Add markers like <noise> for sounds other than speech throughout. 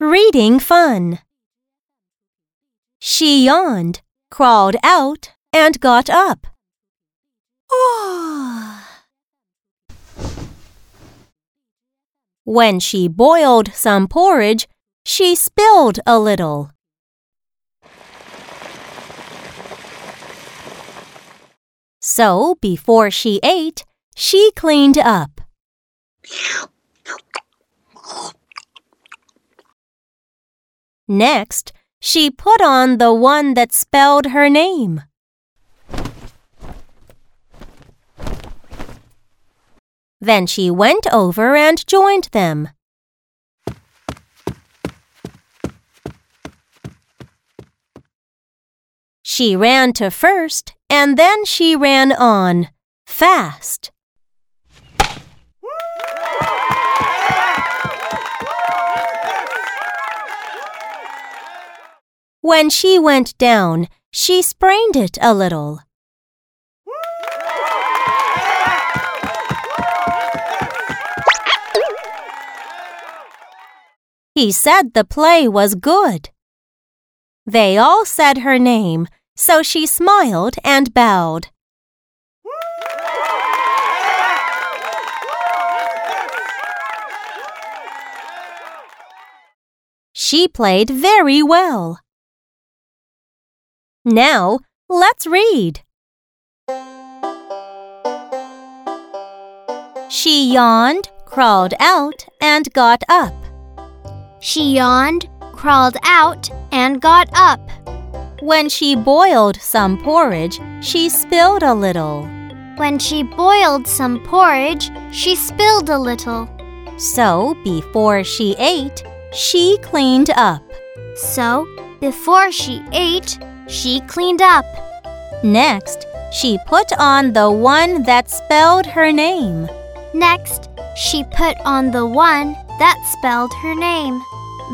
eating fun. She yawned, crawled out, and got up. <sighs> when she boiled some porridge, she spilled a little. So before she ate, she cleaned up. Next, she put on the one that spelled her name. Then she went over and joined them. She ran to first, and then she ran on, fast. When she went down, she sprained it a little. He said the play was good. They all said her name, so she smiled and bowed. She played very well. Now, let's read. She yawned, crawled out, and got up. She yawned, crawled out, and got up. When she boiled some porridge, she spilled a little. When she boiled some porridge, she spilled a little. So, before she ate, she cleaned up. So, before she ate, she cleaned up. Next, she put on the one that spelled her name. Next, she put on the one that spelled her name.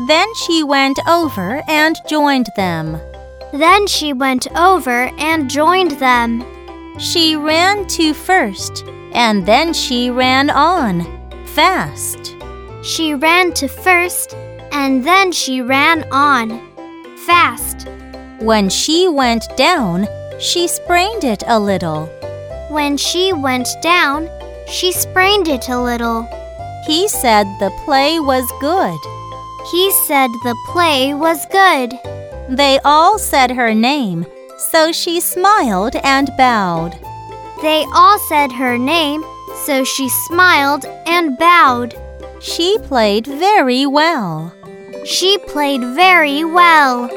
Then she went over and joined them. Then she went over and joined them. She ran to first, and then she ran on, fast. She ran to first, and then she ran on, fast. When she went down, she sprained it a little. When she went down, she sprained it a little. He said the play was good. He said the play was good. They all said her name, so she smiled and bowed. They all said her name, so she smiled and bowed. She played very well. She played very well.